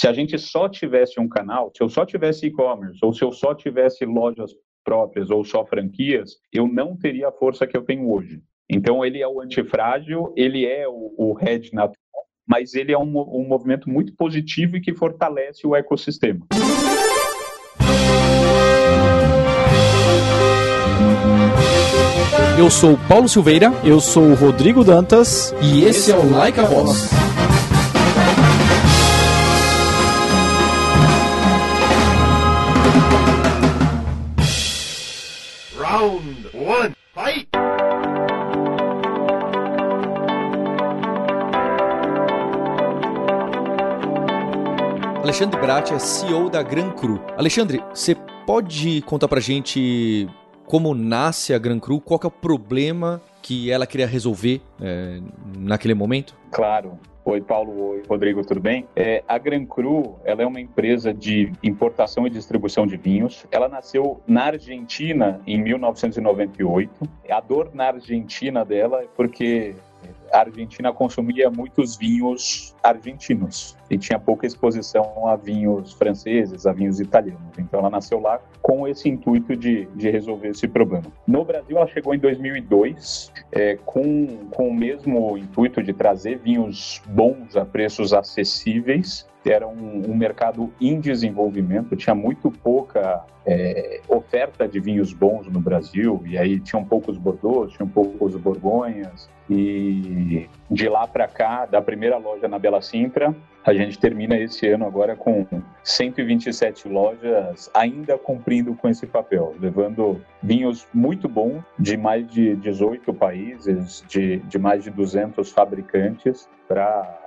Se a gente só tivesse um canal, se eu só tivesse e-commerce, ou se eu só tivesse lojas próprias ou só franquias, eu não teria a força que eu tenho hoje. Então, ele é o antifrágil, ele é o, o hedge natural, mas ele é um, um movimento muito positivo e que fortalece o ecossistema. Eu sou Paulo Silveira. Eu sou Rodrigo Dantas. E esse é o Like a Voz. One, fight! Alexandre Bratti é CEO da Gran Cru. Alexandre, você pode contar pra gente como nasce a Gran Cru? Qual é o problema que ela queria resolver é, naquele momento? Claro. Oi, Paulo. Oi, Rodrigo, tudo bem? É, a Gran Cru, ela é uma empresa de importação e distribuição de vinhos. Ela nasceu na Argentina em 1998. A dor na Argentina dela é porque a Argentina consumia muitos vinhos argentinos e tinha pouca exposição a vinhos franceses, a vinhos italianos. Então ela nasceu lá com esse intuito de, de resolver esse problema. No Brasil ela chegou em 2002 é, com, com o mesmo intuito de trazer vinhos bons a preços acessíveis era um, um, mercado em desenvolvimento, tinha muito pouca é, oferta de vinhos bons no Brasil, e aí tinham poucos Bordeaux, tinham poucos Borgonhas, e de lá para cá, da primeira loja na Bela Sintra, a gente termina esse ano agora com 127 lojas ainda cumprindo com esse papel, levando vinhos muito bons de mais de 18 países, de, de mais de 200 fabricantes para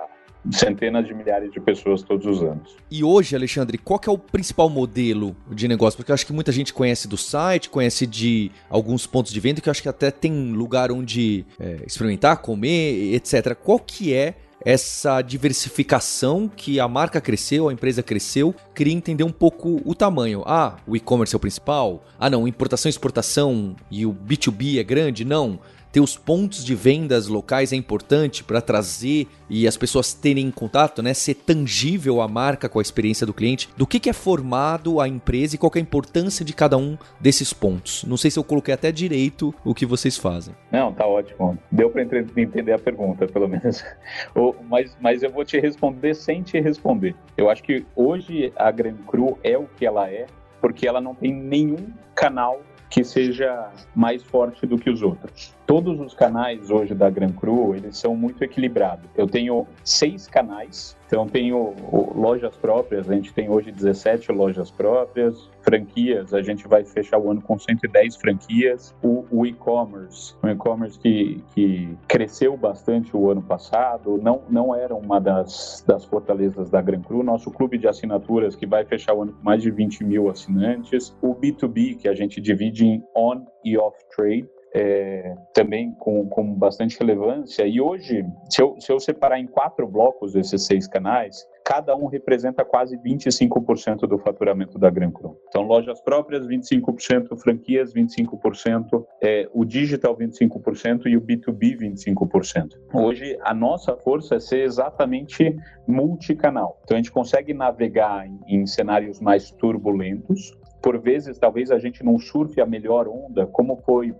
centenas de milhares de pessoas todos os anos. E hoje, Alexandre, qual é o principal modelo de negócio? Porque eu acho que muita gente conhece do site, conhece de alguns pontos de venda, que eu acho que até tem lugar onde é, experimentar, comer, etc. Qual que é essa diversificação que a marca cresceu, a empresa cresceu, queria entender um pouco o tamanho. Ah, o e-commerce é o principal? Ah, não, importação e exportação e o B2B é grande? Não ter os pontos de vendas locais é importante para trazer e as pessoas terem contato, né? Ser tangível a marca com a experiência do cliente. Do que, que é formado a empresa e qual é a importância de cada um desses pontos? Não sei se eu coloquei até direito o que vocês fazem. Não, tá ótimo. Deu para entender a pergunta, pelo menos. mas, mas eu vou te responder sem te responder. Eu acho que hoje a Gran Cru é o que ela é porque ela não tem nenhum canal que seja mais forte do que os outros. Todos os canais hoje da Gran Cru, eles são muito equilibrados. Eu tenho seis canais, então tenho lojas próprias, a gente tem hoje 17 lojas próprias, franquias, a gente vai fechar o ano com 110 franquias, o, o e-commerce, o e-commerce que, que cresceu bastante o ano passado, não, não era uma das, das fortalezas da Gran Cru, nosso clube de assinaturas que vai fechar o ano com mais de 20 mil assinantes, o B2B, que a gente divide em on e off trade, é, também com, com bastante relevância. E hoje, se eu, se eu separar em quatro blocos esses seis canais, cada um representa quase 25% do faturamento da Gran Cru. Então, lojas próprias, 25%, franquias, 25%, é, o digital, 25% e o B2B, 25%. Hoje, a nossa força é ser exatamente multicanal. Então, a gente consegue navegar em, em cenários mais turbulentos, por vezes, talvez a gente não surfe a melhor onda, como foi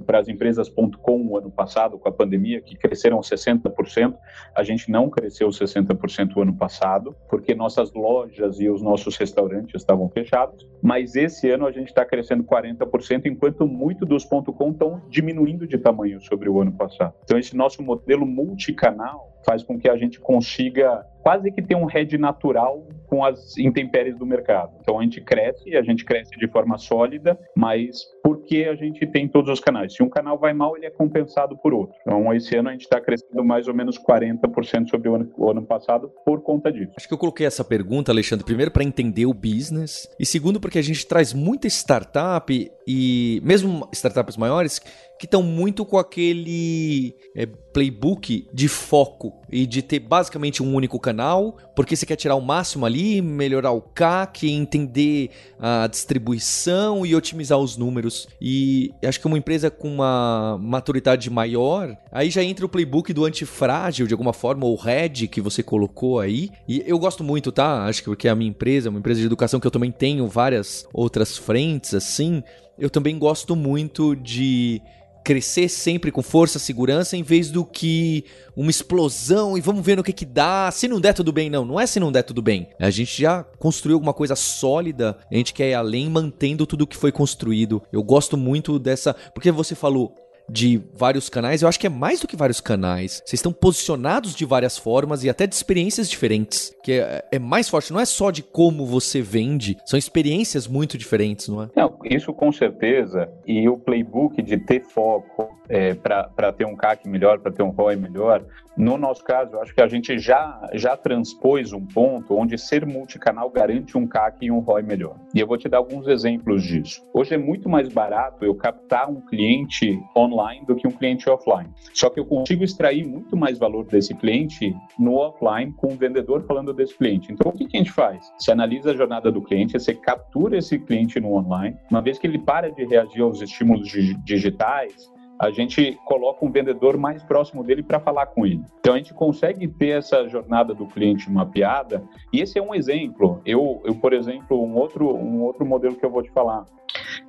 para as empresas.com o ano passado, com a pandemia, que cresceram 60%. A gente não cresceu 60% o ano passado, porque nossas lojas e os nossos restaurantes estavam fechados. Mas esse ano a gente está crescendo 40%, enquanto muito dos .com estão diminuindo de tamanho sobre o ano passado. Então, esse nosso modelo multicanal faz com que a gente consiga quase que ter um head natural com as intempéries do mercado. Então a gente cresce e a gente cresce de forma sólida, mas porque a gente tem todos os canais. Se um canal vai mal, ele é compensado por outro. Então esse ano a gente está crescendo mais ou menos 40% sobre o ano, o ano passado por conta disso. Acho que eu coloquei essa pergunta, Alexandre, primeiro para entender o business e segundo porque a gente traz muita startup e mesmo startups maiores que estão muito com aquele é, playbook de foco e de ter basicamente um único canal, porque você quer tirar o máximo ali, melhorar o CAC, entender a distribuição e otimizar os números. E acho que uma empresa com uma maturidade maior, aí já entra o playbook do antifrágil de alguma forma, ou Red que você colocou aí. E eu gosto muito, tá? Acho que porque é a minha empresa, uma empresa de educação que eu também tenho várias outras frentes assim. Eu também gosto muito de crescer sempre com força, segurança, em vez do que uma explosão e vamos ver no que que dá. Se não der tudo bem, não. Não é se não der tudo bem. A gente já construiu alguma coisa sólida, a gente quer ir além mantendo tudo que foi construído. Eu gosto muito dessa. Porque você falou, de vários canais, eu acho que é mais do que vários canais. Vocês estão posicionados de várias formas e até de experiências diferentes. Que é, é, mais forte, não é só de como você vende, são experiências muito diferentes, não é? Não, isso com certeza. E o playbook de ter foco é, para ter um CAC melhor, para ter um ROI melhor, no nosso caso, eu acho que a gente já, já transpôs um ponto onde ser multicanal garante um CAC e um ROI melhor. E eu vou te dar alguns exemplos disso. Hoje é muito mais barato eu captar um cliente online do que um cliente offline. Só que eu consigo extrair muito mais valor desse cliente no offline com o vendedor falando desse cliente. Então, o que, que a gente faz? Você analisa a jornada do cliente, você captura esse cliente no online. Uma vez que ele para de reagir aos estímulos digitais, a gente coloca um vendedor mais próximo dele para falar com ele. Então a gente consegue ter essa jornada do cliente mapeada, e esse é um exemplo. Eu, eu por exemplo, um outro, um outro modelo que eu vou te falar.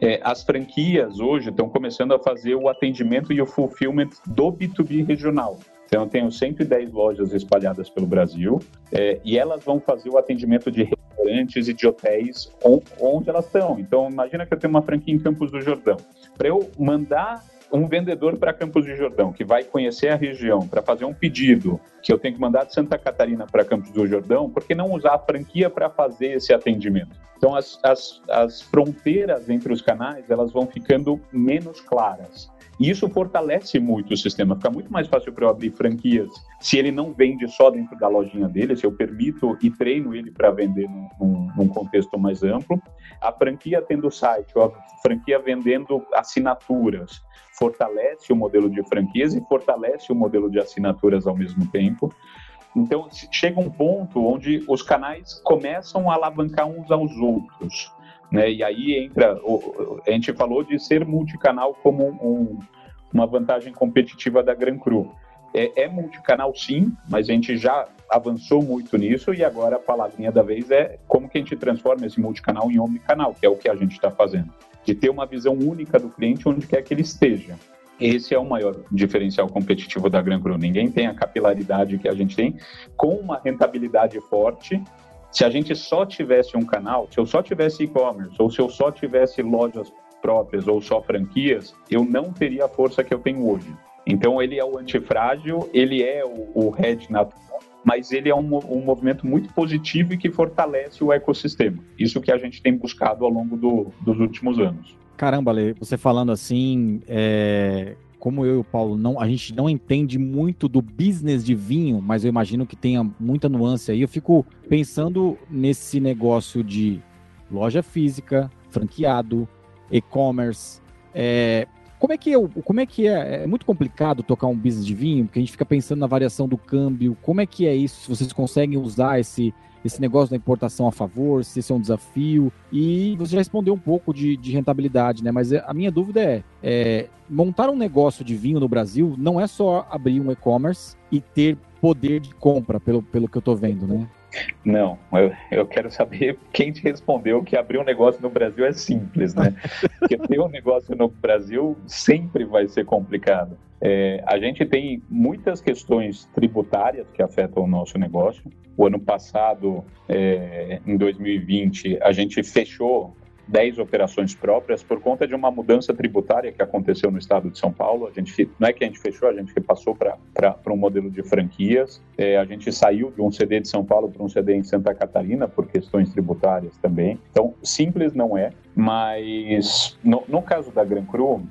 É, as franquias hoje estão começando a fazer o atendimento e o fulfillment do B2B regional. Então, eu tenho 110 lojas espalhadas pelo Brasil é, e elas vão fazer o atendimento de restaurantes e de hotéis onde elas estão. Então, imagina que eu tenho uma franquia em Campos do Jordão. Para eu mandar um vendedor para Campos de Jordão, que vai conhecer a região, para fazer um pedido, que eu tenho que mandar de Santa Catarina para Campos do Jordão, por que não usar a franquia para fazer esse atendimento? Então, as, as, as fronteiras entre os canais, elas vão ficando menos claras. E isso fortalece muito o sistema. Fica muito mais fácil para eu abrir franquias se ele não vende só dentro da lojinha dele, se eu permito e treino ele para vender num, num, contexto mais amplo. A franquia tendo site, a franquia vendendo assinaturas, fortalece o modelo de franquias e fortalece o modelo de assinaturas ao mesmo tempo. Então, chega um ponto onde os canais começam a alavancar uns aos outros. Né? E aí entra, a gente falou de ser multicanal como um, uma vantagem competitiva da Gran Cru. É, é, multicanal sim, mas a gente já avançou muito nisso e agora a palavrinha da vez é como que a gente transforma esse multicanal em omnicanal, que é o que a gente está fazendo. De ter uma visão única do cliente onde quer que ele esteja. Esse é o maior diferencial competitivo da Gran Cru. Ninguém tem a capilaridade que a gente tem, com uma rentabilidade forte se a gente só tivesse um canal, se eu só tivesse e-commerce, ou se eu só tivesse lojas próprias ou só franquias, eu não teria a força que eu tenho hoje. Então, ele é o antifrágil, ele é o, o hedge natural, mas ele é um, um, movimento muito positivo e que fortalece o ecossistema. Isso que a gente tem buscado ao longo do, dos últimos anos. Caramba, Ale, você falando assim, é, como eu e o Paulo, não, a gente não entende muito do business de vinho, mas eu imagino que tenha muita nuance aí. Eu fico pensando nesse negócio de loja física, franqueado, e-commerce. É, como é que é, como é que é? É muito complicado tocar um business de vinho, porque a gente fica pensando na variação do câmbio. Como é que é isso? Se vocês conseguem usar esse esse negócio da importação a favor, se esse é um desafio. E você já respondeu um pouco de, de rentabilidade, né? Mas a minha dúvida é, é, montar um negócio de vinho no Brasil não é só abrir um e-commerce e ter poder de compra, pelo, pelo que eu estou vendo, né? Não, eu, eu quero saber quem te respondeu que abrir um negócio no Brasil é simples, né? Porque ter um negócio no Brasil sempre vai ser complicado. É, a gente tem muitas questões tributárias que afetam o nosso negócio. O ano passado, é, em 2020, a gente fechou 10 operações próprias por conta de uma mudança tributária que aconteceu no estado de São Paulo. A gente não é que a gente fechou, a gente passou para um modelo de franquias. É, a gente saiu de um CD de São Paulo para um CD em Santa Catarina por questões tributárias também. Então, simples não é, mas no, no caso da Gran Cru,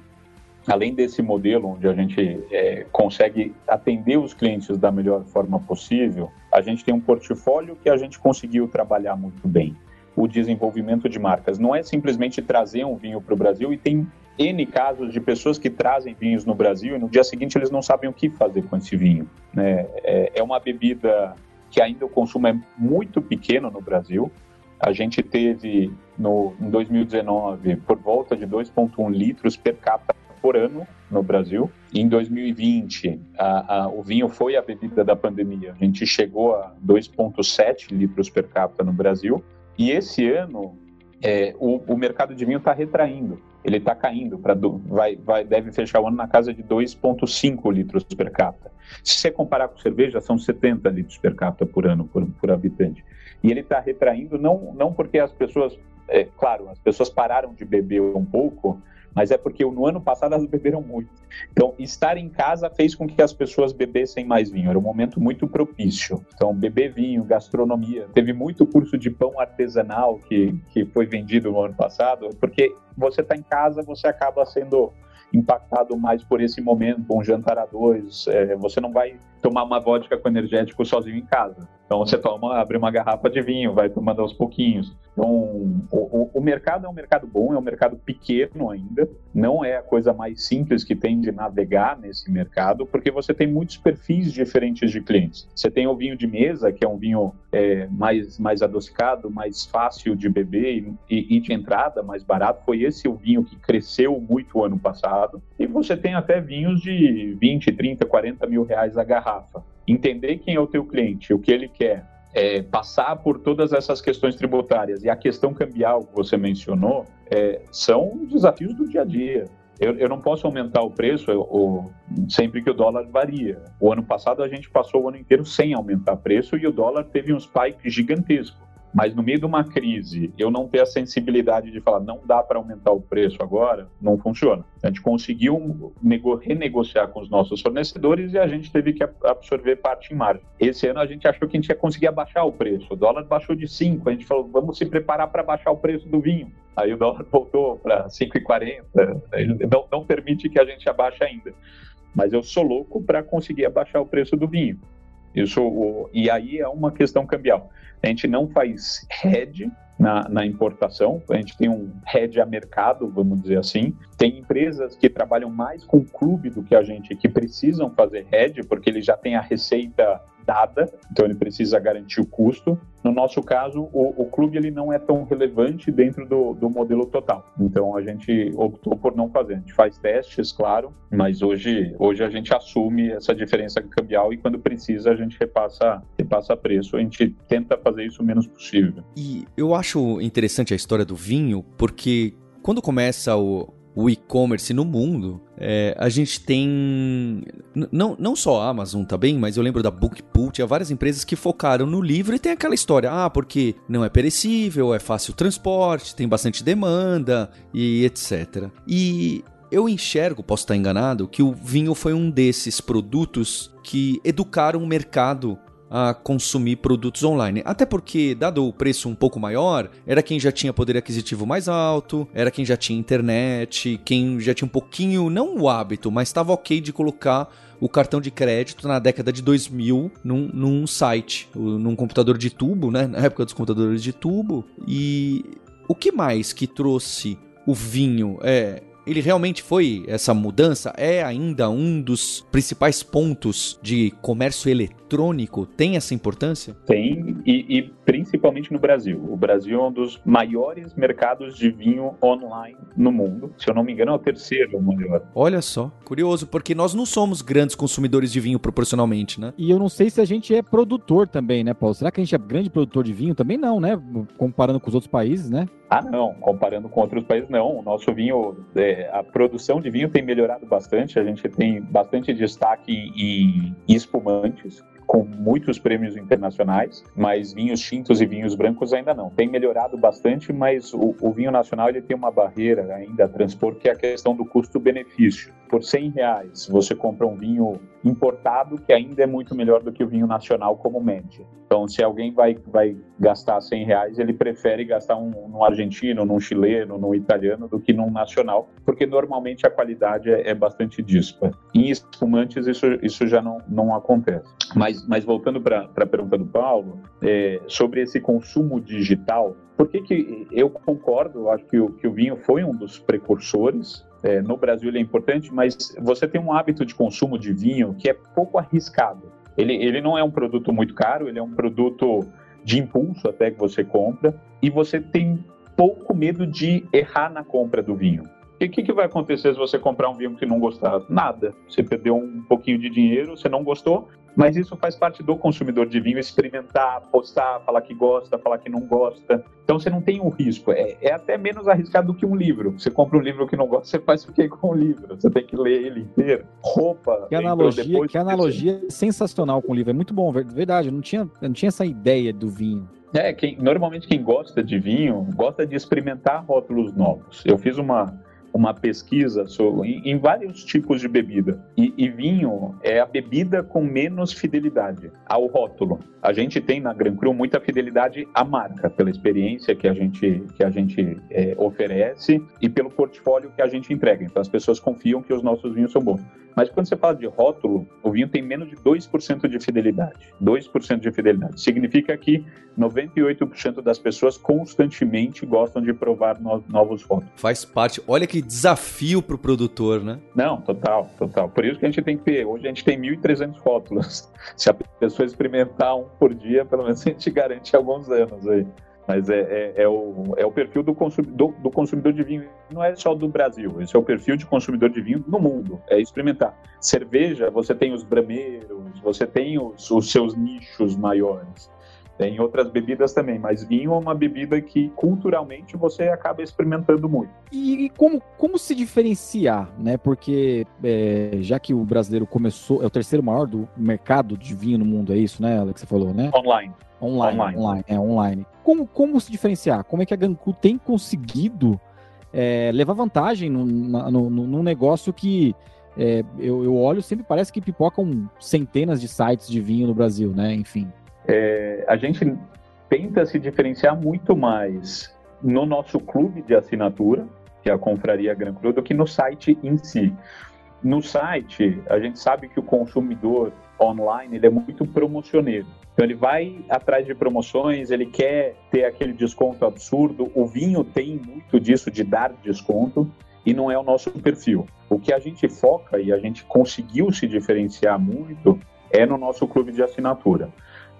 além desse modelo onde a gente é, consegue atender os clientes da melhor forma possível, a gente tem um portfólio que a gente conseguiu trabalhar muito bem. O desenvolvimento de marcas. Não é simplesmente trazer um vinho para o Brasil e tem N casos de pessoas que trazem vinhos no Brasil e no dia seguinte eles não sabem o que fazer com esse vinho. Né? É, é uma bebida que ainda o consumo é muito pequeno no Brasil. A gente teve no, em 2019 por volta de 2,1 litros per capita por ano no Brasil. Em 2020, a, a, o vinho foi a bebida da pandemia. A gente chegou a 2,7 litros per capita no Brasil. E esse ano, é, o, o mercado de vinho está retraindo ele está caindo para vai, vai deve fechar o ano na casa de 2,5 litros per capita. Se você comparar com cerveja, são 70 litros per capita por ano por, por habitante. E ele está retraindo não não porque as pessoas, é, claro, as pessoas pararam de beber um pouco, mas é porque no ano passado elas beberam muito. Então, estar em casa fez com que as pessoas bebessem mais vinho. Era um momento muito propício. Então, beber vinho, gastronomia. Teve muito curso de pão artesanal que, que foi vendido no ano passado, porque você está em casa, você acaba sendo impactado mais por esse momento, um jantar a dois. É, você não vai tomar uma vodka com energético sozinho em casa. Então você toma, abre uma garrafa de vinho, vai tomando aos pouquinhos. Então o, o, o, mercado é um mercado bom, é um mercado pequeno ainda, não é a coisa mais simples que tem de navegar nesse mercado, porque você tem muitos perfis diferentes de clientes. Você tem o vinho de mesa, que é um vinho é, mais, mais adocicado, mais fácil de beber e, e de entrada, mais barato. Foi esse o vinho que cresceu muito ano passado. E você tem até vinhos de 20, 30, 40 mil reais a garrafa, entender quem é o teu cliente, o que ele quer, é, passar por todas essas questões tributárias e a questão cambial que você mencionou, é, são desafios do dia a dia. Eu, eu não posso aumentar o preço eu, sempre que o dólar varia. O ano passado a gente passou o ano inteiro sem aumentar preço e o dólar teve um spike gigantesco. Mas no meio de uma crise, eu não ter a sensibilidade de falar não dá para aumentar o preço agora, não funciona. A gente conseguiu renegociar com os nossos fornecedores e a gente teve que absorver parte em margem. Esse ano a gente achou que a gente ia conseguir abaixar o preço. O dólar baixou de 5, a gente falou, vamos se preparar para baixar o preço do vinho. Aí o dólar voltou para 5,40. Ele não, não permite que a gente abaixe ainda. Mas eu sou louco para conseguir abaixar o preço do vinho. Isso, e aí é uma questão cambial. A gente não faz hedge na, na, importação, a gente tem um hedge a mercado, vamos dizer assim. Tem empresas que trabalham mais com clube do que a gente, que precisam fazer hedge, porque eles já têm a receita dada, então ele precisa garantir o custo. No nosso caso, o, o clube ele não é tão relevante dentro do, do, modelo total. Então a gente optou por não fazer. A gente faz testes, claro, mas hoje, hoje a gente assume essa diferença cambial e quando precisa a gente repassa, repassa preço. A gente tenta fazer isso o menos possível. E eu acho interessante a história do vinho, porque quando começa o, o e-commerce no mundo, é, a gente tem. Não, não só a Amazon também, mas eu lembro da Bookpool, tinha várias empresas que focaram no livro e tem aquela história, ah, porque não é perecível, é fácil o transporte, tem bastante demanda e etc. E eu enxergo, posso estar enganado, que o vinho foi um desses produtos que educaram o mercado a consumir produtos online. Até porque, dado o preço um pouco maior, era quem já tinha poder aquisitivo mais alto, era quem já tinha internet, quem já tinha um pouquinho, não o hábito, mas estava ok de colocar o cartão de crédito na década de 2000 num, num site, num computador de tubo, né? Na época dos computadores de tubo. E o que mais que trouxe o vinho? É, ele realmente foi essa mudança? É ainda um dos principais pontos de comércio eletrônico? Tem essa importância? Tem, e, e principalmente no Brasil. O Brasil é um dos maiores mercados de vinho online no mundo. Se eu não me engano, é o terceiro maior. Olha só, curioso, porque nós não somos grandes consumidores de vinho proporcionalmente, né? E eu não sei se a gente é produtor também, né, Paulo? Será que a gente é grande produtor de vinho? Também não, né? Comparando com os outros países, né? Ah, não. Comparando com outros países, não. O nosso vinho, é, a produção de vinho tem melhorado bastante. A gente tem bastante destaque em, em espumantes com muitos prêmios internacionais, mas vinhos tintos e vinhos brancos ainda não. Tem melhorado bastante, mas o, o vinho nacional ele tem uma barreira ainda a transpor, que é a questão do custo-benefício. Por 100 reais, você compra um vinho importado que ainda é muito melhor do que o vinho nacional como média. Então, se alguém vai, vai gastar 100 reais, ele prefere gastar um, num argentino, num chileno, num italiano, do que num nacional, porque normalmente a qualidade é, é bastante dispara. Em espumantes, isso, isso já não, não acontece. Mas Mas, mas voltando para a pergunta do Paulo, é, sobre esse consumo digital, por que, que eu concordo? Acho que o, que o vinho foi um dos precursores. É, no Brasil ele é importante, mas você tem um hábito de consumo de vinho que é pouco arriscado. Ele, ele não é um produto muito caro, ele é um produto de impulso até que você compra, e você tem pouco medo de errar na compra do vinho. E o que, que, vai acontecer se você comprar um vinho que não gostar? Nada. Você perdeu um pouquinho de dinheiro, você não gostou, mas isso faz parte do consumidor de vinho, experimentar, postar, falar que gosta, falar que não gosta. Então você não tem um risco. É, é até menos arriscado do que um livro. Você compra um livro que não gosta, você faz o que com o livro? Você tem que ler ele inteiro. Roupa. Que analogia, que analogia sensacional com o livro. É muito bom, verdade. Eu não tinha, eu não tinha essa ideia do vinho. É, quem, normalmente quem gosta de vinho gosta de experimentar rótulos novos. Eu fiz uma, uma pesquisa sobre, em, vários tipos de bebida. E, e, vinho é a bebida com menos fidelidade ao rótulo. A gente tem na Gran Cru muita fidelidade à marca, pela experiência que a gente, que a gente é, oferece e pelo portfólio que a gente entrega. Então as pessoas confiam que os nossos vinhos são bons. Mas quando você fala de rótulo, o vinho tem menos de 2% de fidelidade. 2% de fidelidade. Significa que 98% das pessoas constantemente gostam de provar no novos rótulos. Faz parte. Olha que desafio para o produtor, né? Não, total, total. Por isso que a gente tem que ter. Hoje a gente tem 1.300 rótulos. Se a pessoa experimentar um por dia, pelo menos a gente garante alguns anos aí. Mas é, é, é, o, é o perfil do consumidor, do consumidor de vinho. Não é só do Brasil, esse é o perfil de consumidor de vinho no mundo. É experimentar. Cerveja, você tem os brameiros, você tem os, os seus nichos maiores. Tem outras bebidas também, mas vinho é uma bebida que culturalmente você acaba experimentando muito. E, como, como se diferenciar, né? Porque é, já que o brasileiro começou, é o terceiro maior do mercado de vinho no mundo, é isso, né, Alex? Você falou, né? Online. Online, online, online, é online. Como, como se diferenciar? Como é que a Ganku tem conseguido é, levar vantagem no, num negócio que é, eu, eu olho sempre parece que pipocam centenas de sites de vinho no Brasil, né? Enfim. É, a gente tenta se diferenciar muito mais no nosso clube de assinatura, que é a Confraria Gran Cru, do que no site em si. No site, a gente sabe que o consumidor online ele é muito promocioneiro. Então ele vai atrás de promoções, ele quer ter aquele desconto absurdo. O vinho tem muito disso de dar desconto e não é o nosso perfil. O que a gente foca e a gente conseguiu se diferenciar muito é no nosso clube de assinatura.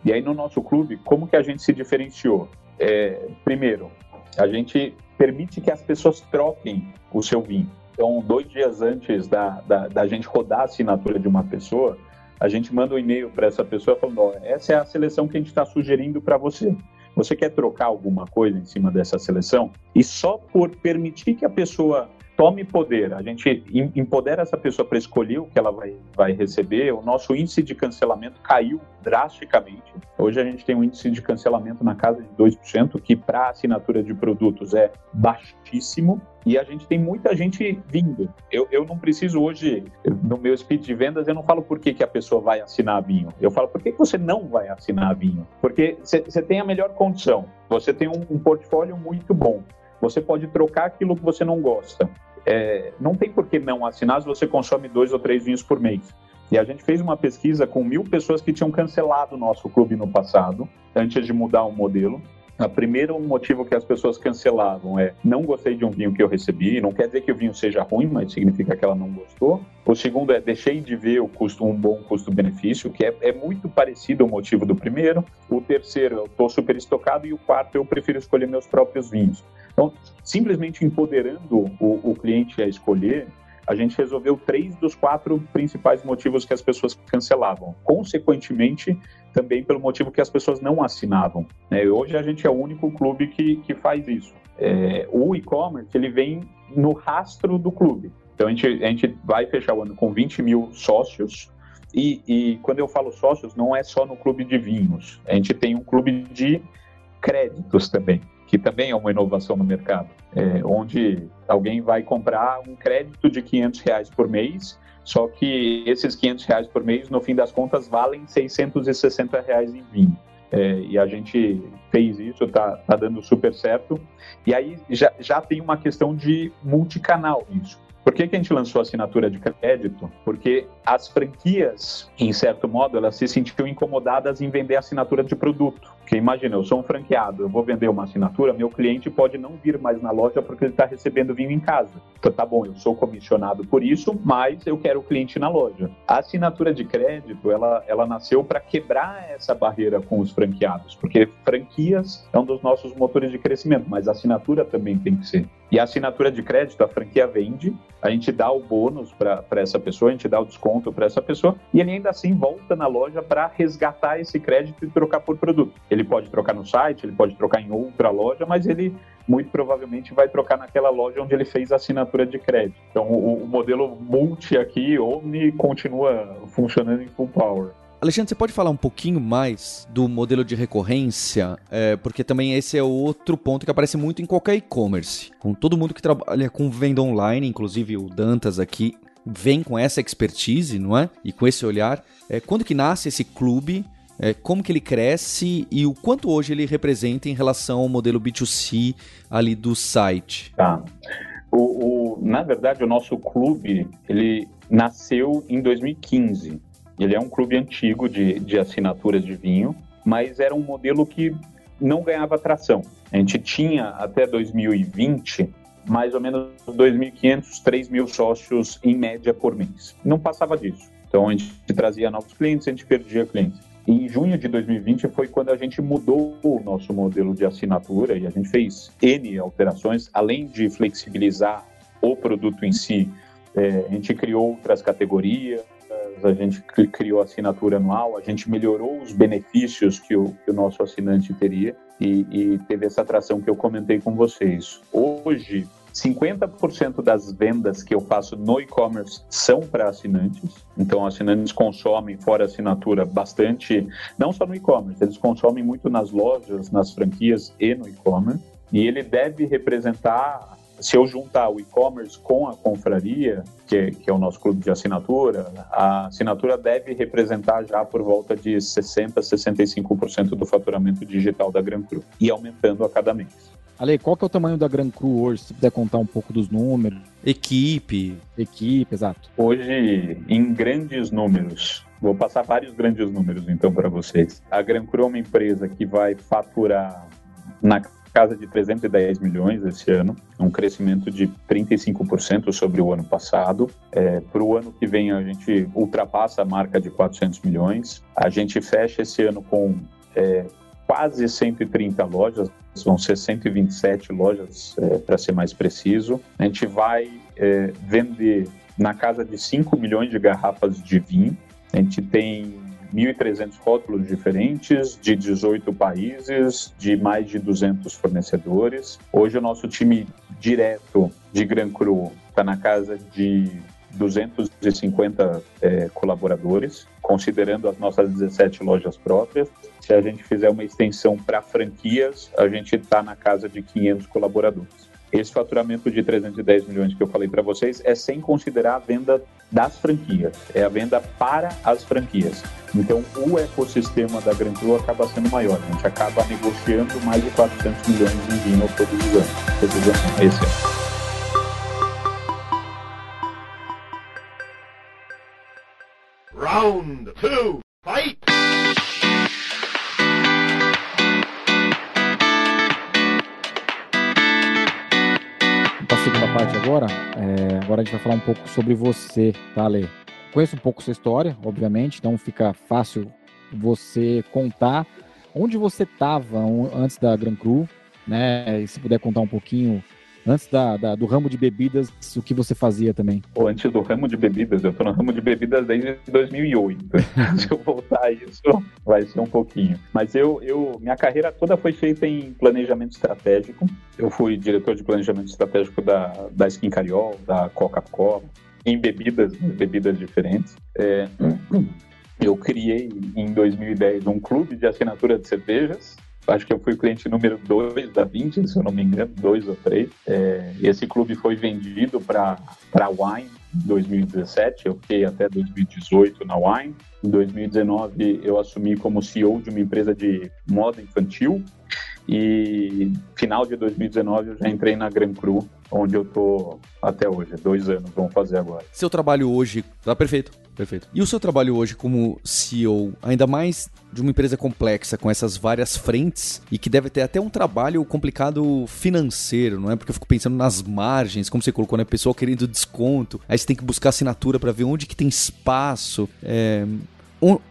E aí no nosso clube, como que a gente se diferenciou? É, primeiro, a gente permite que as pessoas troquem o seu vinho. Então, dois dias antes da, da, da gente rodar a assinatura de uma pessoa, a gente manda um e-mail para essa pessoa falando: essa é a seleção que a gente está sugerindo para você. Você quer trocar alguma coisa em cima dessa seleção? E só por permitir que a pessoa tome poder, a gente empodera essa pessoa para escolher o que ela vai, vai receber, o nosso índice de cancelamento caiu drasticamente. Hoje a gente tem um índice de cancelamento na casa de 2%, que para assinatura de produtos é baixíssimo. E a gente tem muita gente vindo. Eu, eu não preciso hoje, no meu speed de vendas, eu não falo por que, que a pessoa vai assinar vinho. Eu falo por que, que você não vai assinar vinho. Porque você tem a melhor condição, você tem um, um portfólio muito bom. Você pode trocar aquilo que você não gosta. É, não tem por que não assinar se você consome dois ou três vinhos por mês. E a gente fez uma pesquisa com mil pessoas que tinham cancelado o nosso clube no passado, antes de mudar o modelo. O primeiro motivo que as pessoas cancelavam é não gostei de um vinho que eu recebi, não quer dizer que o vinho seja ruim, mas significa que ela não gostou. O segundo é deixei de ver o custo, um bom custo-benefício, que é, é, muito parecido ao motivo do primeiro. O terceiro, eu estou super estocado. E o quarto, eu prefiro escolher meus próprios vinhos. Então, simplesmente empoderando o, o cliente a escolher, a gente resolveu três dos quatro principais motivos que as pessoas cancelavam. Consequentemente, também pelo motivo que as pessoas não assinavam. Né? Hoje a gente é o único clube que, que faz isso. É, o e-commerce ele vem no rastro do clube. Então a gente, a gente vai fechar o ano com 20 mil sócios. E, e quando eu falo sócios, não é só no clube de vinhos. A gente tem um clube de créditos também que também é uma inovação no mercado, é, onde alguém vai comprar um crédito de 500 reais por mês, só que esses 500 reais por mês, no fim das contas, valem 660 reais em vinho. É, e a gente fez isso, está tá dando super certo. E aí já, já tem uma questão de multicanal isso. Por que, que a gente lançou a assinatura de crédito? Porque as franquias, em certo modo, elas se sentiam incomodadas em vender assinatura de produto. Porque imagina, eu sou um franqueado, eu vou vender uma assinatura, meu cliente pode não vir mais na loja porque ele está recebendo vinho em casa. Então tá bom, eu sou comissionado por isso, mas eu quero o cliente na loja. A assinatura de crédito, ela, ela nasceu para quebrar essa barreira com os franqueados, porque franquias é um dos nossos motores de crescimento, mas a assinatura também tem que ser. E a assinatura de crédito, a franquia vende, a gente dá o bônus para essa pessoa, a gente dá o desconto para essa pessoa, e ele ainda assim volta na loja para resgatar esse crédito e trocar por produto. Ele pode trocar no site, ele pode trocar em outra loja, mas ele muito provavelmente vai trocar naquela loja onde ele fez a assinatura de crédito. Então, o, o modelo multi aqui, Omni, continua funcionando em full power. Alexandre, você pode falar um pouquinho mais do modelo de recorrência? É, porque também esse é outro ponto que aparece muito em qualquer e-commerce. Com todo mundo que trabalha com venda online, inclusive o Dantas aqui, vem com essa expertise, não é? E com esse olhar. É, quando que nasce esse clube? É, como que ele cresce e o quanto hoje ele representa em relação ao modelo B2C ali do site? Tá. O, o, na verdade, o nosso clube, ele nasceu em 2015. Ele é um clube antigo de, de assinaturas de vinho, mas era um modelo que não ganhava tração. A gente tinha até 2020 mais ou menos 2.500, 3.000 sócios em média por mês. Não passava disso. Então a gente trazia novos clientes, a gente perdia clientes. Em junho de 2020 foi quando a gente mudou o nosso modelo de assinatura e a gente fez N alterações, além de flexibilizar o produto em si, é, a gente criou outras categorias, a gente criou assinatura anual, a gente melhorou os benefícios que o, que o nosso assinante teria e, e teve essa atração que eu comentei com vocês. Hoje, 50% das vendas que eu faço no e-commerce são para assinantes. Então, assinantes consomem fora assinatura bastante, não só no e-commerce, eles consomem muito nas lojas, nas franquias e no e-commerce. E ele deve representar se eu juntar o e-commerce com a confraria, que, que, é o nosso clube de assinatura, a assinatura deve representar já por volta de 60%, 65% do faturamento digital da Gran Cru e aumentando a cada mês. Ale, qual que é o tamanho da Gran Cru hoje? Se puder contar um pouco dos números. Equipe. Equipe, exato. Hoje, em grandes números, vou passar vários grandes números então para vocês. A Gran Cru é uma empresa que vai faturar na casa de 310 milhões esse ano, um crescimento de 35% sobre o ano passado. É, Para o ano que vem, a gente ultrapassa a marca de 400 milhões. A gente fecha esse ano com é, quase 130 lojas, vão ser 127 lojas, é, para ser mais preciso. A gente vai é, vender na casa de 5 milhões de garrafas de vinho. A gente tem 1.300 rótulos diferentes, de 18 países, de mais de 200 fornecedores. Hoje o nosso time direto de Gran Cru está na casa de 250 é, colaboradores, considerando as nossas 17 lojas próprias. Se a gente fizer uma extensão para franquias, a gente está na casa de 500 colaboradores. Esse faturamento de 310 milhões que eu falei para vocês é sem considerar a venda das franquias, é a venda para as franquias. Então, o ecossistema da Gran Cru acaba sendo maior. A gente acaba negociando mais de 400 milhões em vinho todos os anos. Todos os anos esse ano. Round two, fight! Parte agora, é, agora a gente vai falar um pouco sobre você, tá, Lê? conheço um pouco sua história, obviamente, então fica fácil você contar onde você estava antes da Gran Cru, né? E se puder contar um pouquinho antes da, da, do ramo de bebidas, o que você fazia também? Pô, antes do ramo de bebidas, eu tô no ramo de bebidas desde 2008. se eu voltar a isso, vai ser um pouquinho. Mas eu, eu, minha carreira toda foi feita em planejamento estratégico. Eu fui diretor de planejamento estratégico da, da Skin Cariol, da Coca-Cola, em bebidas, bebidas diferentes. É, eu criei em 2010 um clube de assinatura de cervejas. Acho que eu fui cliente número 2 da Vinci, se eu não me engano, dois ou três. É, esse clube foi vendido para a Wine em 2017, eu fiquei até 2018 na Wine. Em 2019, eu assumi como CEO de uma empresa de moda infantil e final de 2019 eu já entrei na Gran Cru, onde eu tô até hoje, dois anos, vamos fazer agora. Seu trabalho hoje, tá perfeito, perfeito. E o seu trabalho hoje como CEO, ainda mais de uma empresa complexa, com essas várias frentes, e que deve ter até um trabalho complicado financeiro, não é? Porque eu fico pensando nas margens, como você colocou, né? Pessoal querendo desconto, aí você tem que buscar assinatura para ver onde que tem espaço. É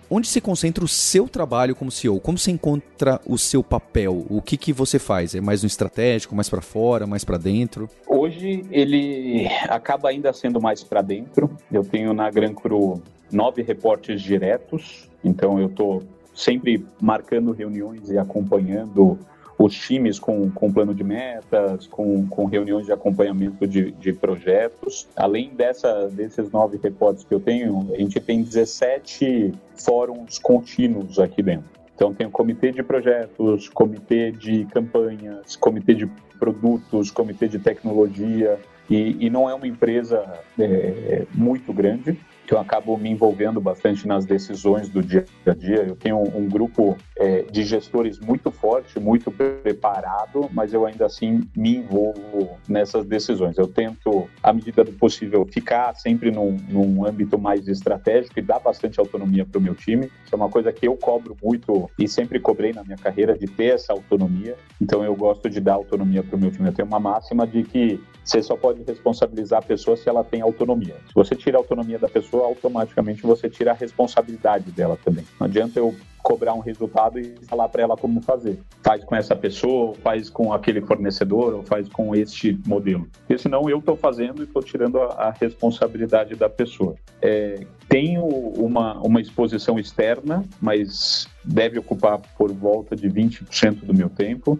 onde se concentra o seu trabalho como CEO? Como você encontra o seu papel? O que, que você faz? É mais no estratégico, mais para fora, mais para dentro? Hoje ele acaba ainda sendo mais para dentro. Eu tenho na Gran Cru nove reportes diretos, então eu estou sempre marcando reuniões e acompanhando os times com, com plano de metas, com, com reuniões de acompanhamento de, de projetos. Além dessa, desses nove reportes que eu tenho, a gente tem 17 fóruns contínuos aqui dentro. Então, tem o comitê de projetos, comitê de campanhas, comitê de produtos, comitê de tecnologia, e, e não é uma empresa é, muito grande, que eu acabo me envolvendo bastante nas decisões do dia a dia. Eu tenho um, grupo é, de gestores muito forte, muito preparado, mas eu ainda assim me envolvo nessas decisões. Eu tento, à medida do possível, ficar sempre num, num âmbito mais estratégico e dar bastante autonomia para o meu time. Isso é uma coisa que eu cobro muito e sempre cobrei na minha carreira de ter essa autonomia. Então eu gosto de dar autonomia para o meu time. Eu tenho uma máxima de que você só pode responsabilizar a pessoa se ela tem autonomia. Se você tira a autonomia da pessoa, automaticamente você tira a responsabilidade dela também. Não adianta eu cobrar um resultado e falar para ela como fazer. Faz com essa pessoa, faz com aquele fornecedor, ou faz com este modelo. Porque senão eu estou fazendo e estou tirando a, a, responsabilidade da pessoa. É, tenho uma, uma exposição externa, mas deve ocupar por volta de 20% do meu tempo,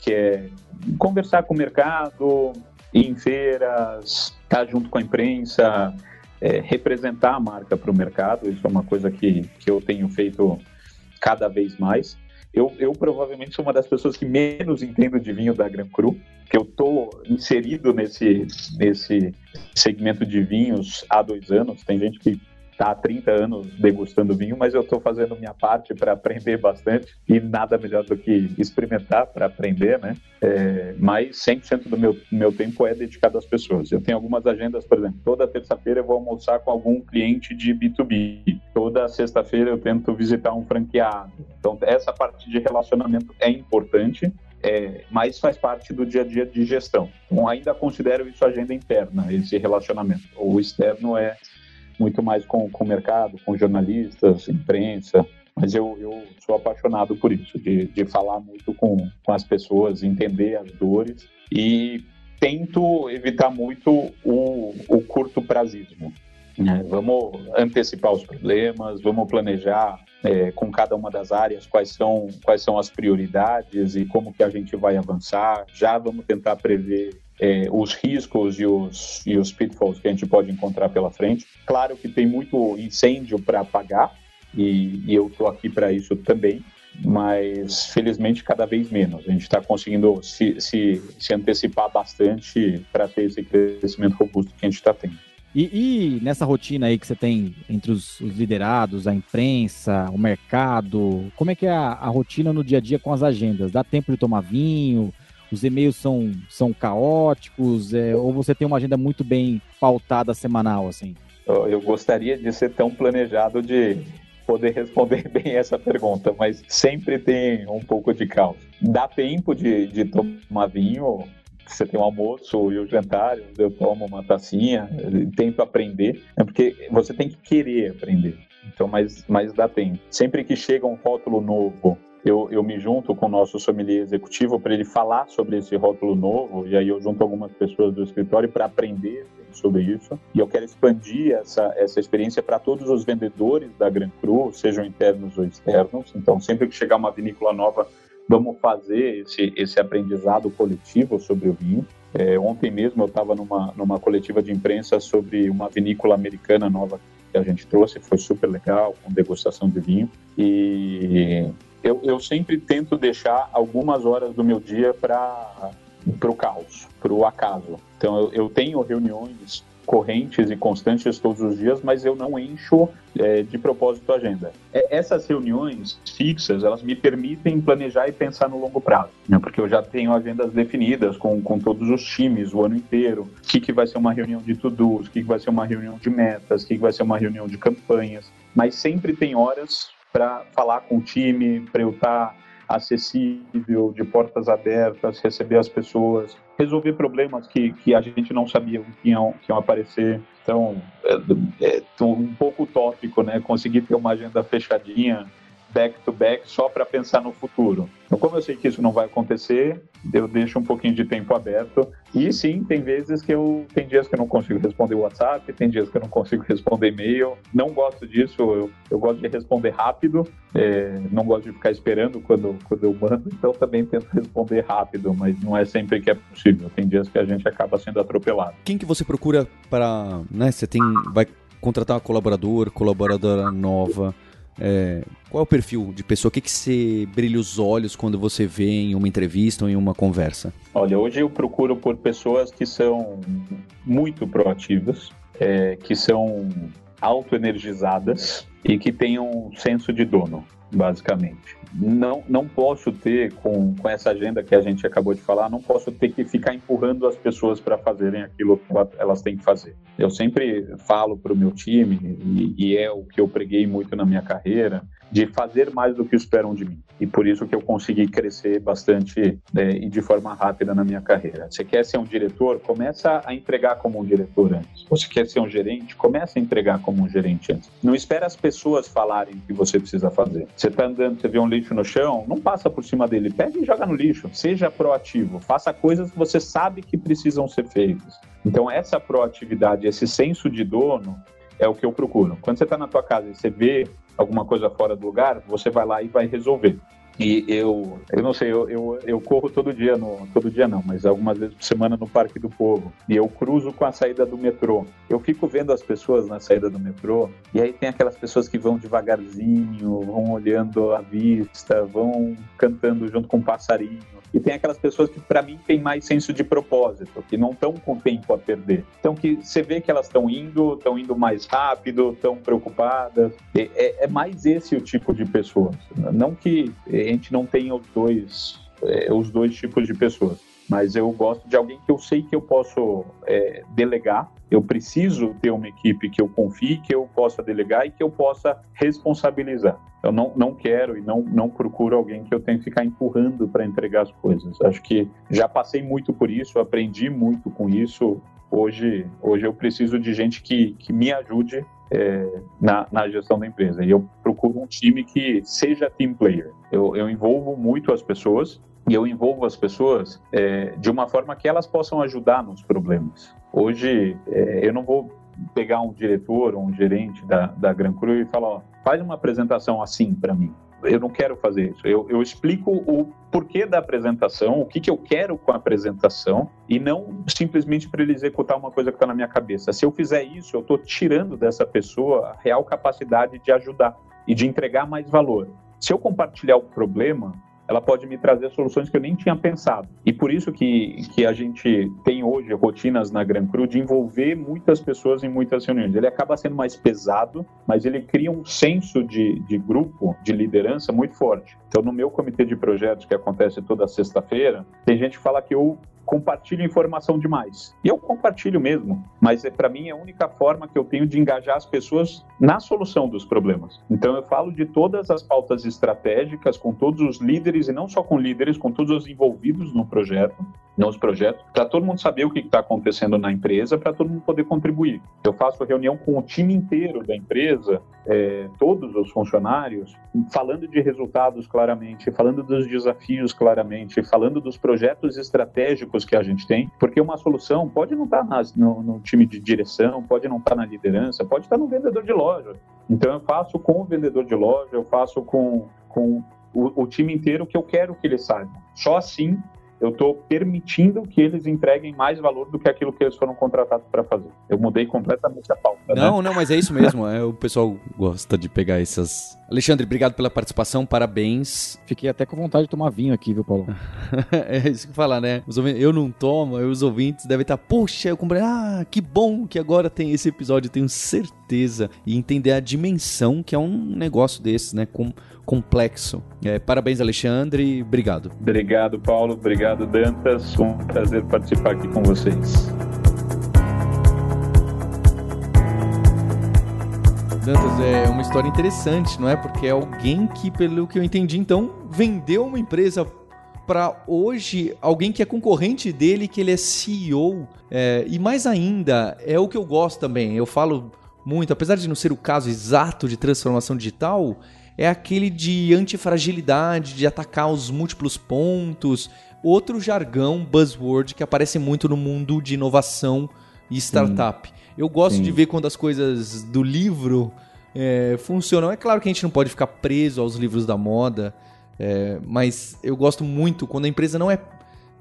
que é conversar com o mercado, em feiras, estar junto com a imprensa, é, representar a marca para o mercado. Isso é uma coisa que, que eu tenho feito cada vez mais. Eu, eu provavelmente sou uma das pessoas que menos entendo de vinho da Gran Cru, que eu estou inserido nesse, nesse segmento de vinhos há dois anos. Tem gente que está há 30 anos degustando vinho, mas eu estou fazendo minha parte para aprender bastante e nada melhor do que experimentar para aprender, né? É, mas 100% do meu, meu tempo é dedicado às pessoas. Eu tenho algumas agendas, por exemplo, toda terça-feira eu vou almoçar com algum cliente de B2B. Toda sexta-feira eu tento visitar um franqueado. Então, essa parte de relacionamento é importante. É, mas faz parte do dia a dia de gestão. Então, ainda considero isso agenda interna, esse relacionamento. O externo é muito mais com, com o mercado, com jornalistas, imprensa, mas eu, eu sou apaixonado por isso, de, de falar muito com, com as pessoas, entender as dores e tento evitar muito o, o curto prazismo. Né? Vamos antecipar os problemas, vamos planejar é, com cada uma das áreas quais são, quais são as prioridades e como que a gente vai avançar. Já vamos tentar prever é, os riscos e os, e os pitfalls que a gente pode encontrar pela frente. Claro que tem muito incêndio para apagar, e, e eu estou aqui para isso também, mas felizmente cada vez menos. A gente está conseguindo se, se, se antecipar bastante para ter esse crescimento robusto que a gente está tendo. E, e, nessa rotina aí que você tem entre os, os, liderados, a imprensa, o mercado, como é que é a, a, rotina no dia a dia com as agendas? Dá tempo de tomar vinho? Os e-mails são, são caóticos, é, ou você tem uma agenda muito bem pautada semanal, assim? Eu gostaria de ser tão planejado de poder responder bem essa pergunta, mas sempre tem um pouco de caos. Dá tempo de, de tomar vinho, você tem o almoço e o jantar, eu tomo uma tacinha, tento aprender, é porque você tem que querer aprender. Então, mas, mas dá tempo. Sempre que chega um rótulo novo, eu, eu me junto com o nosso sommelier executivo para ele falar sobre esse rótulo novo, e aí eu junto algumas pessoas do escritório para aprender sobre isso. E eu quero expandir essa, essa experiência para todos os vendedores da Gran Cru, sejam internos ou externos. Então, sempre que chegar uma vinícola nova, vamos fazer esse, esse aprendizado coletivo sobre o vinho. É, ontem mesmo eu estava numa, numa coletiva de imprensa sobre uma vinícola americana nova que a gente trouxe, foi super legal, com degustação de vinho. E eu, eu sempre tento deixar algumas horas do meu dia para o caos, para o acaso. Então, eu, eu tenho reuniões correntes e constantes todos os dias, mas eu não encho é, de propósito a agenda. É, essas reuniões fixas, elas me permitem planejar e pensar no longo prazo, né? porque eu já tenho agendas definidas com, com todos os times o ano inteiro, o que, que vai ser uma reunião de to-dos, o que, que vai ser uma reunião de metas, o que, que vai ser uma reunião de campanhas, mas sempre tem horas para falar com o time, para eu estar tá acessível, de portas abertas, receber as pessoas, resolver problemas que, que a gente não sabia que iam, que iam aparecer. Então, é, é um pouco utópico, né? Conseguir ter uma agenda fechadinha, back to back, só para pensar no futuro. Então, como eu sei que isso não vai acontecer, eu deixo um pouquinho de tempo aberto. E sim, tem vezes que eu. Tem dias que eu não consigo responder WhatsApp, tem dias que eu não consigo responder e-mail. Não gosto disso, eu, eu gosto de responder rápido, é, não gosto de ficar esperando quando, quando eu mando, então também tento responder rápido, mas não é sempre que é possível. Tem dias que a gente acaba sendo atropelado. Quem que você procura para. Né, você tem. Vai contratar um colaborador, colaboradora nova. É, qual é o perfil de pessoa? O que, que você brilha os olhos quando você vê em uma entrevista ou em uma conversa? Olha, hoje eu procuro por pessoas que são muito proativas, é, que são autoenergizadas e que tenham um senso de dono, basicamente não, não posso ter, com, com essa agenda que a gente acabou de falar, não posso ter que ficar empurrando as pessoas para fazerem aquilo que elas têm que fazer. Eu sempre falo para o meu time, e, e é o que eu preguei muito na minha carreira, de fazer mais do que esperam de mim. E por isso que eu consegui crescer bastante né, e de forma rápida na minha carreira. Você quer ser um diretor? Começa a entregar como um diretor antes. Você quer ser um gerente? Começa a entregar como um gerente antes. Não espera as pessoas falarem o que você precisa fazer. Você está andando, você vê um lixo no chão, não passa por cima dele. Pega e joga no lixo. Seja proativo. Faça coisas que você sabe que precisam ser feitas. Então, essa proatividade, esse senso de dono, é o que eu procuro. Quando você está na tua casa e você vê alguma coisa fora do lugar, você vai lá e vai resolver. E eu, eu não sei, eu, eu, eu, corro todo dia, no, todo dia não, mas algumas vezes por semana no Parque do Povo. E eu cruzo com a saída do metrô. Eu fico vendo as pessoas na saída do metrô, e aí tem aquelas pessoas que vão devagarzinho, vão olhando a vista, vão cantando junto com um passarinho e tem aquelas pessoas que, para mim, têm mais senso de propósito, que não estão com tempo a perder. Então, que você vê que elas estão indo, estão indo mais rápido, estão preocupadas. É, é, mais esse o tipo de pessoas. Não que a gente não tenha os dois, é, os dois tipos de pessoas mas eu gosto de alguém que eu sei que eu posso é, delegar. Eu preciso ter uma equipe que eu confie, que eu possa delegar e que eu possa responsabilizar. Eu não, não quero e não, não procuro alguém que eu tenha que ficar empurrando para entregar as coisas. Acho que já passei muito por isso, aprendi muito com isso. Hoje, hoje eu preciso de gente que, que me ajude é, na, na, gestão da empresa. E eu procuro um time que seja team player. Eu, eu envolvo muito as pessoas, e eu envolvo as pessoas é, de uma forma que elas possam ajudar nos problemas. Hoje, é, eu não vou pegar um diretor ou um gerente da, da Gran Cru e falar, ó, faz uma apresentação assim para mim. Eu não quero fazer isso. Eu, eu, explico o porquê da apresentação, o que, que eu quero com a apresentação, e não simplesmente para ele executar uma coisa que está na minha cabeça. Se eu fizer isso, eu estou tirando dessa pessoa a real capacidade de ajudar e de entregar mais valor. Se eu compartilhar o problema, ela pode me trazer soluções que eu nem tinha pensado. E por isso que, que a gente tem hoje rotinas na Gran Cru de envolver muitas pessoas em muitas reuniões. Ele acaba sendo mais pesado, mas ele cria um senso de, de grupo, de liderança muito forte. Então, no meu comitê de projetos, que acontece toda sexta-feira, tem gente que fala que eu compartilho informação demais. E eu compartilho mesmo, mas é para mim é a única forma que eu tenho de engajar as pessoas na solução dos problemas. Então eu falo de todas as pautas estratégicas com todos os líderes e não só com líderes, com todos os envolvidos no projeto, nos projetos, para todo mundo saber o que está acontecendo na empresa, para todo mundo poder contribuir. Eu faço reunião com o time inteiro da empresa, é, todos os funcionários, falando de resultados claramente, falando dos desafios claramente, falando dos projetos estratégicos que a gente tem, porque uma solução pode não estar tá no, no, time de direção, pode não estar tá na liderança, pode estar tá no vendedor de loja. Então eu faço com o vendedor de loja, eu faço com, com o, o time inteiro que eu quero que ele saiba. Só assim eu estou permitindo que eles entreguem mais valor do que aquilo que eles foram contratados para fazer. Eu mudei completamente a pauta. Né? Não, né? não, mas é isso mesmo. É, o pessoal gosta de pegar essas. Alexandre, obrigado pela participação, parabéns. Fiquei até com vontade de tomar vinho aqui, viu, Paulo? é isso que falar, né? eu não tomo, os ouvintes devem estar, poxa, eu comprei, ah, que bom que agora tem esse episódio, tenho certeza. E entender a dimensão que é um negócio desses, né? Com complexo. É, parabéns, Alexandre. Obrigado. Obrigado, Paulo. Obrigado, Dantas. Um prazer participar aqui com vocês. Dantas, é uma história interessante, não é? Porque é alguém que, pelo que eu entendi, então, vendeu uma empresa para hoje alguém que é concorrente dele, que ele é CEO. É, e mais ainda, é o que eu gosto também. Eu falo muito, apesar de não ser o caso exato de transformação digital, é aquele de antifragilidade, de atacar os múltiplos pontos. Outro jargão, buzzword, que aparece muito no mundo de inovação e startup. Sim. Eu gosto Sim. de ver quando as coisas do livro é, funcionam. É claro que a gente não pode ficar preso aos livros da moda, é, mas eu gosto muito quando a empresa não é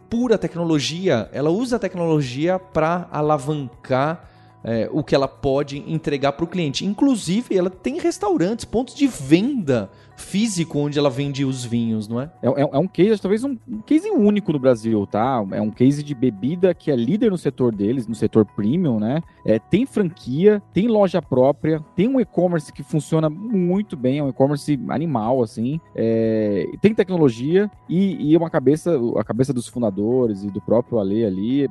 pura tecnologia, ela usa a tecnologia para alavancar é, o que ela pode entregar para o cliente. Inclusive, ela tem restaurantes, pontos de venda físico onde ela vende os vinhos, não é? É, é, é um case, talvez um, um, case único no Brasil, tá? É um case de bebida que é líder no setor deles, no setor premium, né? É, tem franquia, tem loja própria, tem um e-commerce que funciona muito bem, é um e-commerce animal, assim. É, tem tecnologia e, e uma cabeça, a cabeça dos fundadores e do próprio Ale ali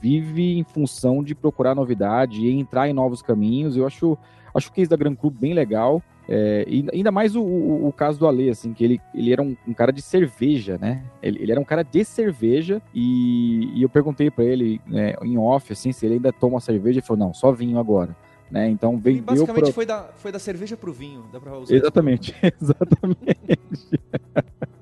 vive em função de procurar novidade e entrar em novos caminhos. Eu acho, acho o case da Gran Cru bem legal. É, e ainda mais o, o, o, caso do Ale, assim, que ele, ele era um, um cara de cerveja, né? Ele, ele, era um cara de cerveja e, e eu perguntei para ele né, em off, assim, se ele ainda toma cerveja. Ele falou, não, só vinho agora. Né? Então vendeu. E basicamente foi, da, foi da cerveja pro vinho, dá pra usar Exatamente, exatamente.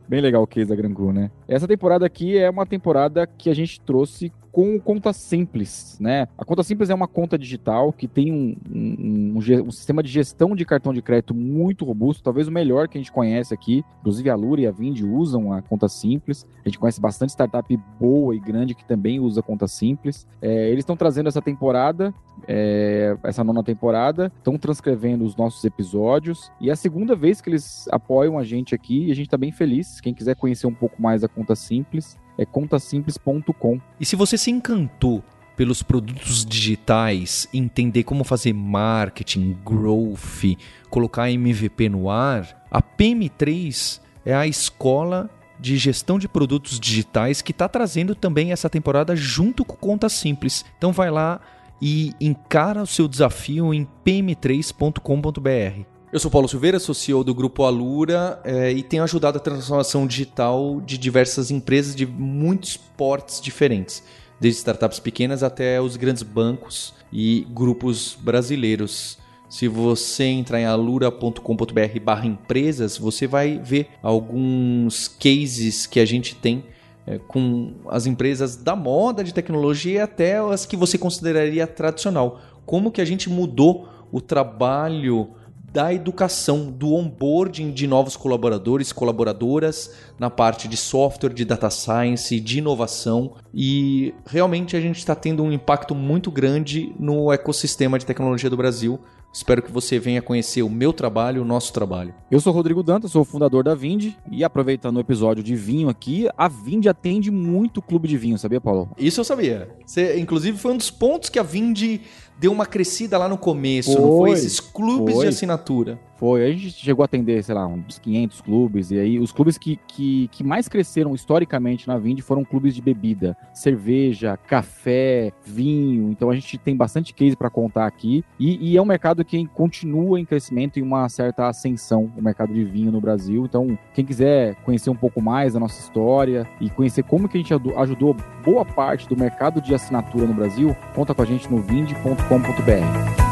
Bem legal o case da Gran Cru, né? Essa temporada aqui é uma temporada que a gente trouxe com conta simples, né? A conta simples é uma conta digital que tem um, um, um, um, sistema de gestão de cartão de crédito muito robusto, talvez o melhor que a gente conhece aqui. Inclusive a Lura e a Vind usam a conta simples. A gente conhece bastante startup boa e grande que também usa a conta simples. É, eles estão trazendo essa temporada, é, essa nona temporada, estão transcrevendo os nossos episódios e é a segunda vez que eles apoiam a gente aqui e a gente está bem feliz. Quem quiser conhecer um pouco mais da conta simples, é contasimples.com. E se você se encantou pelos produtos digitais, entender como fazer marketing, growth, colocar MVP no ar, a PM3 é a escola de gestão de produtos digitais que está trazendo também essa temporada junto com Conta Simples. Então vai lá e encara o seu desafio em pm3.com.br. Eu sou Paulo Silveira, sou CEO do Grupo Alura é, e tenho ajudado a transformação digital de diversas empresas de muitos portes diferentes, desde startups pequenas até os grandes bancos e grupos brasileiros. Se você entrar em alura.com.br barra empresas, você vai ver alguns cases que a gente tem é, com as empresas da moda, de tecnologia até as que você consideraria tradicional. Como que a gente mudou o trabalho da educação, do onboarding de novos colaboradores, colaboradoras na parte de software, de data science, de inovação e realmente a gente está tendo um impacto muito grande no ecossistema de tecnologia do Brasil. Espero que você venha conhecer o meu trabalho, o nosso trabalho. Eu sou Rodrigo Dantas, sou o fundador da Vind e aproveitando o episódio de vinho aqui, a Vind atende muito clube de vinho, sabia, Paulo? Isso eu sabia. Você, inclusive, foi um dos pontos que a Vind deu uma crescida lá no começo, foi, não foi? Esses clubes foi. de assinatura. Foi, a gente chegou a atender, sei lá, uns 500 clubes, e aí os clubes que, que, que mais cresceram historicamente na Vind foram clubes de bebida, cerveja, café, vinho, então a gente tem bastante case para contar aqui, e, e, é um mercado que continua em crescimento e uma certa ascensão, o mercado de vinho no Brasil, então quem quiser conhecer um pouco mais da nossa história e conhecer como que a gente ajudou boa parte do mercado de assinatura no Brasil, conta com a gente no vind.com.br.